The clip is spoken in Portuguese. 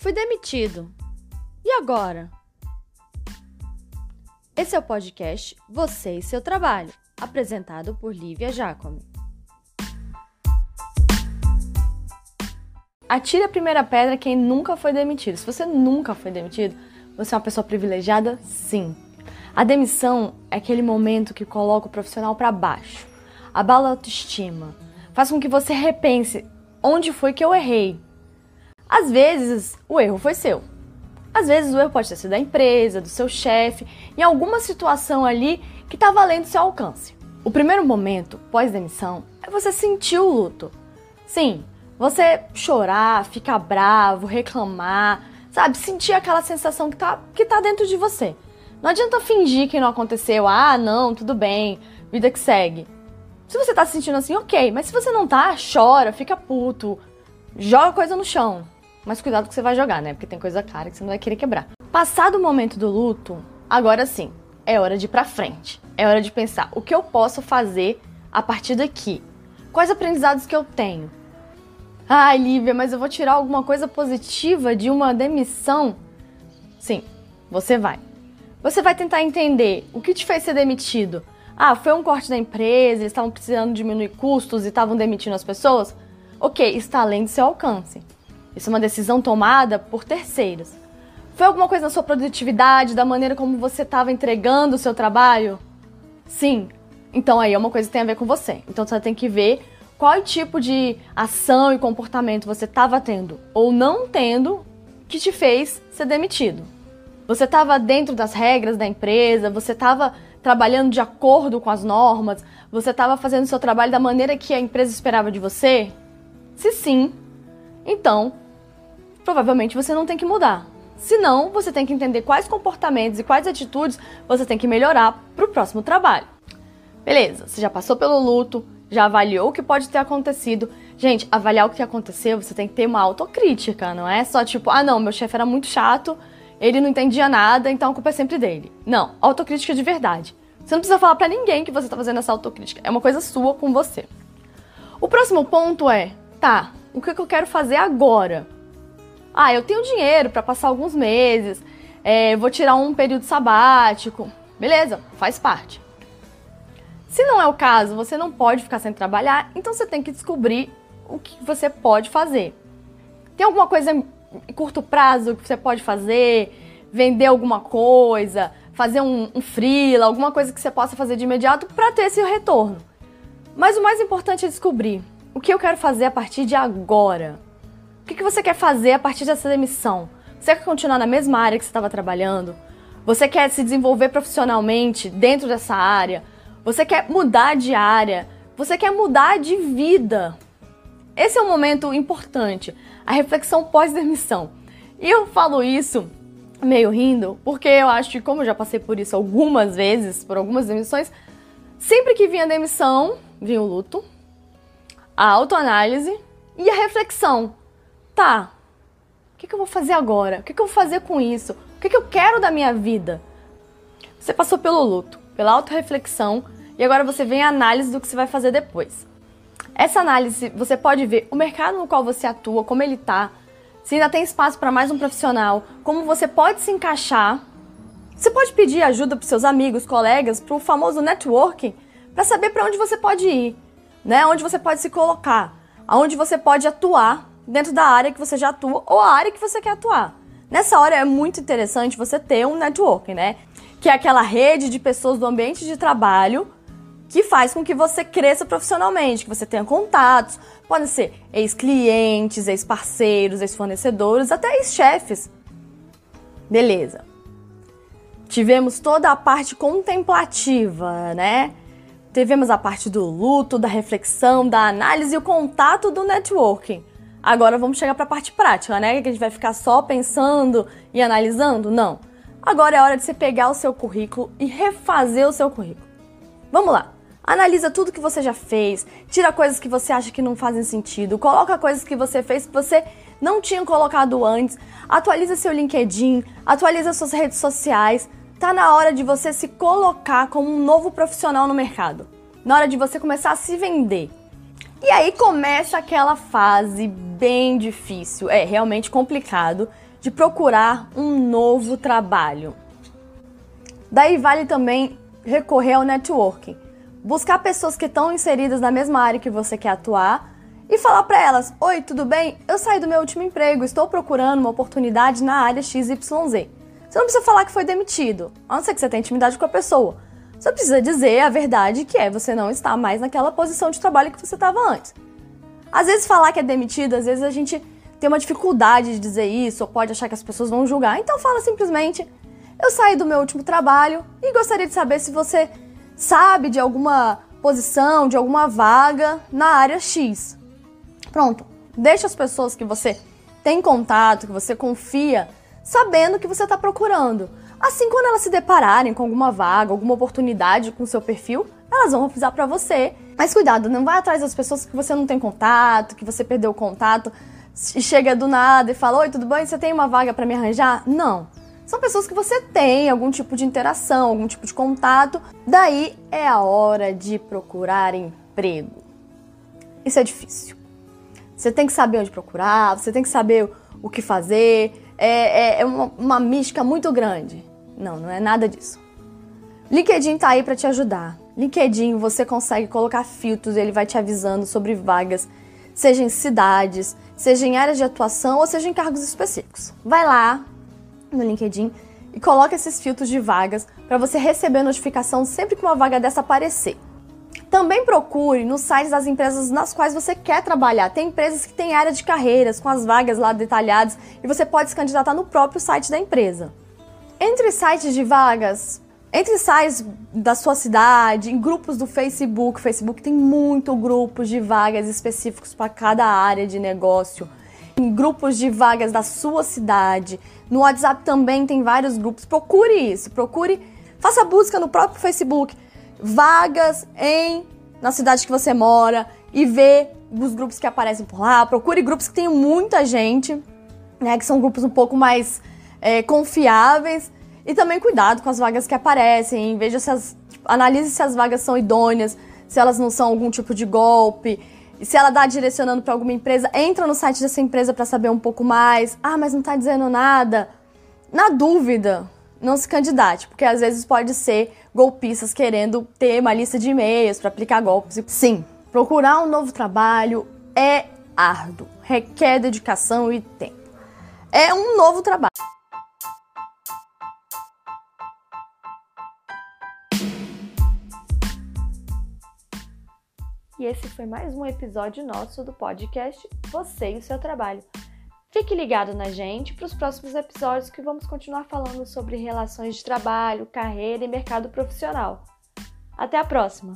Fui demitido. E agora? Esse é o podcast Você e seu trabalho, apresentado por Lívia Jacome. Atire a primeira pedra quem nunca foi demitido. Se você nunca foi demitido, você é uma pessoa privilegiada? Sim. A demissão é aquele momento que coloca o profissional para baixo, abala a autoestima, faz com que você repense onde foi que eu errei. Às vezes, o erro foi seu. Às vezes, o erro pode ter sido da empresa, do seu chefe, em alguma situação ali que está valendo seu alcance. O primeiro momento, pós-demissão, é você sentir o luto. Sim, você chorar, ficar bravo, reclamar, sabe? Sentir aquela sensação que tá, que tá dentro de você. Não adianta fingir que não aconteceu. Ah, não, tudo bem, vida que segue. Se você tá se sentindo assim, ok, mas se você não tá, chora, fica puto, joga coisa no chão. Mas cuidado que você vai jogar, né? Porque tem coisa cara que você não vai querer quebrar. Passado o momento do luto, agora sim, é hora de ir pra frente. É hora de pensar o que eu posso fazer a partir daqui. Quais aprendizados que eu tenho? Ai, Lívia, mas eu vou tirar alguma coisa positiva de uma demissão? Sim, você vai. Você vai tentar entender o que te fez ser demitido. Ah, foi um corte da empresa, eles estavam precisando diminuir custos e estavam demitindo as pessoas? Ok, está além do seu alcance. Isso é uma decisão tomada por terceiros. Foi alguma coisa na sua produtividade, da maneira como você estava entregando o seu trabalho? Sim. Então aí é uma coisa que tem a ver com você. Então você tem que ver qual tipo de ação e comportamento você estava tendo ou não tendo que te fez ser demitido. Você estava dentro das regras da empresa, você estava trabalhando de acordo com as normas, você estava fazendo seu trabalho da maneira que a empresa esperava de você? Se sim, então provavelmente você não tem que mudar. Se não, você tem que entender quais comportamentos e quais atitudes você tem que melhorar para o próximo trabalho. Beleza, você já passou pelo luto, já avaliou o que pode ter acontecido. Gente, avaliar o que aconteceu, você tem que ter uma autocrítica, não é só tipo, ah não, meu chefe era muito chato, ele não entendia nada, então a culpa é sempre dele. Não, autocrítica de verdade. Você não precisa falar para ninguém que você tá fazendo essa autocrítica, é uma coisa sua com você. O próximo ponto é, tá, o que, que eu quero fazer agora? Ah, eu tenho dinheiro para passar alguns meses, é, vou tirar um período sabático. Beleza, faz parte. Se não é o caso, você não pode ficar sem trabalhar, então você tem que descobrir o que você pode fazer. Tem alguma coisa em curto prazo que você pode fazer? Vender alguma coisa? Fazer um, um freela? Alguma coisa que você possa fazer de imediato para ter esse retorno. Mas o mais importante é descobrir o que eu quero fazer a partir de agora. O que, que você quer fazer a partir dessa demissão? Você quer continuar na mesma área que você estava trabalhando? Você quer se desenvolver profissionalmente dentro dessa área? Você quer mudar de área? Você quer mudar de vida? Esse é um momento importante, a reflexão pós-demissão. E eu falo isso meio rindo, porque eu acho que, como eu já passei por isso algumas vezes, por algumas demissões, sempre que vinha demissão, vinha o luto, a autoanálise e a reflexão tá, o que, que eu vou fazer agora? O que, que eu vou fazer com isso? O que, que eu quero da minha vida? Você passou pelo luto, pela autorreflexão e agora você vem a análise do que você vai fazer depois. Essa análise você pode ver o mercado no qual você atua, como ele tá, se ainda tem espaço para mais um profissional, como você pode se encaixar. Você pode pedir ajuda para seus amigos, colegas, para o famoso networking, para saber para onde você pode ir, né? Onde você pode se colocar, aonde você pode atuar dentro da área que você já atua ou a área que você quer atuar. Nessa hora é muito interessante você ter um networking, né? Que é aquela rede de pessoas do ambiente de trabalho que faz com que você cresça profissionalmente, que você tenha contatos, podem ser ex-clientes, ex-parceiros, ex-fornecedores, até ex-chefes. Beleza. Tivemos toda a parte contemplativa, né? Tivemos a parte do luto, da reflexão, da análise e o contato do networking. Agora vamos chegar para a parte prática, né? Que a gente vai ficar só pensando e analisando? Não. Agora é hora de você pegar o seu currículo e refazer o seu currículo. Vamos lá. Analisa tudo que você já fez, tira coisas que você acha que não fazem sentido, coloca coisas que você fez que você não tinha colocado antes, atualiza seu LinkedIn, atualiza suas redes sociais. Tá na hora de você se colocar como um novo profissional no mercado. Na hora de você começar a se vender. E aí começa aquela fase bem difícil, é realmente complicado de procurar um novo trabalho. Daí vale também recorrer ao networking. Buscar pessoas que estão inseridas na mesma área que você quer atuar e falar para elas: Oi, tudo bem? Eu saí do meu último emprego, estou procurando uma oportunidade na área XYZ. Você não precisa falar que foi demitido, a não ser que você tenha intimidade com a pessoa. Você precisa dizer a verdade que é você não está mais naquela posição de trabalho que você estava antes. Às vezes falar que é demitido, às vezes a gente tem uma dificuldade de dizer isso, ou pode achar que as pessoas vão julgar. Então fala simplesmente: Eu saí do meu último trabalho e gostaria de saber se você sabe de alguma posição, de alguma vaga na área X. Pronto. Deixa as pessoas que você tem contato, que você confia, sabendo que você está procurando. Assim, quando elas se depararem com alguma vaga, alguma oportunidade com seu perfil, elas vão avisar para você. Mas cuidado, não vai atrás das pessoas que você não tem contato, que você perdeu o contato e chega do nada e fala: Oi, tudo bem? Você tem uma vaga para me arranjar? Não. São pessoas que você tem algum tipo de interação, algum tipo de contato. Daí é a hora de procurar emprego. Isso é difícil. Você tem que saber onde procurar, você tem que saber o que fazer. É, é, é uma, uma mística muito grande. Não, não é nada disso. LinkedIn tá aí para te ajudar. LinkedIn você consegue colocar filtros, ele vai te avisando sobre vagas, seja em cidades, seja em áreas de atuação ou seja em cargos específicos. Vai lá no LinkedIn e coloca esses filtros de vagas para você receber notificação sempre que uma vaga dessa aparecer. Também procure nos sites das empresas nas quais você quer trabalhar. Tem empresas que têm área de carreiras com as vagas lá detalhadas e você pode se candidatar no próprio site da empresa. Entre sites de vagas, entre sites da sua cidade, em grupos do Facebook, o Facebook tem muito grupos de vagas específicos para cada área de negócio. Em grupos de vagas da sua cidade. No WhatsApp também tem vários grupos. Procure isso, procure, faça busca no próprio Facebook, vagas em na cidade que você mora e vê os grupos que aparecem por lá. Procure grupos que tenham muita gente, né, que são grupos um pouco mais é, confiáveis e também cuidado com as vagas que aparecem, veja se as, tipo, analise se as vagas são idôneas, se elas não são algum tipo de golpe, se ela está direcionando para alguma empresa, entra no site dessa empresa para saber um pouco mais. Ah, mas não está dizendo nada. Na dúvida, não se candidate, porque às vezes pode ser golpistas querendo ter uma lista de e-mails para aplicar golpes. Sim, procurar um novo trabalho é árduo, requer dedicação e tempo. É um novo trabalho. E esse foi mais um episódio nosso do podcast Você e o seu trabalho. Fique ligado na gente para os próximos episódios que vamos continuar falando sobre relações de trabalho, carreira e mercado profissional. Até a próxima!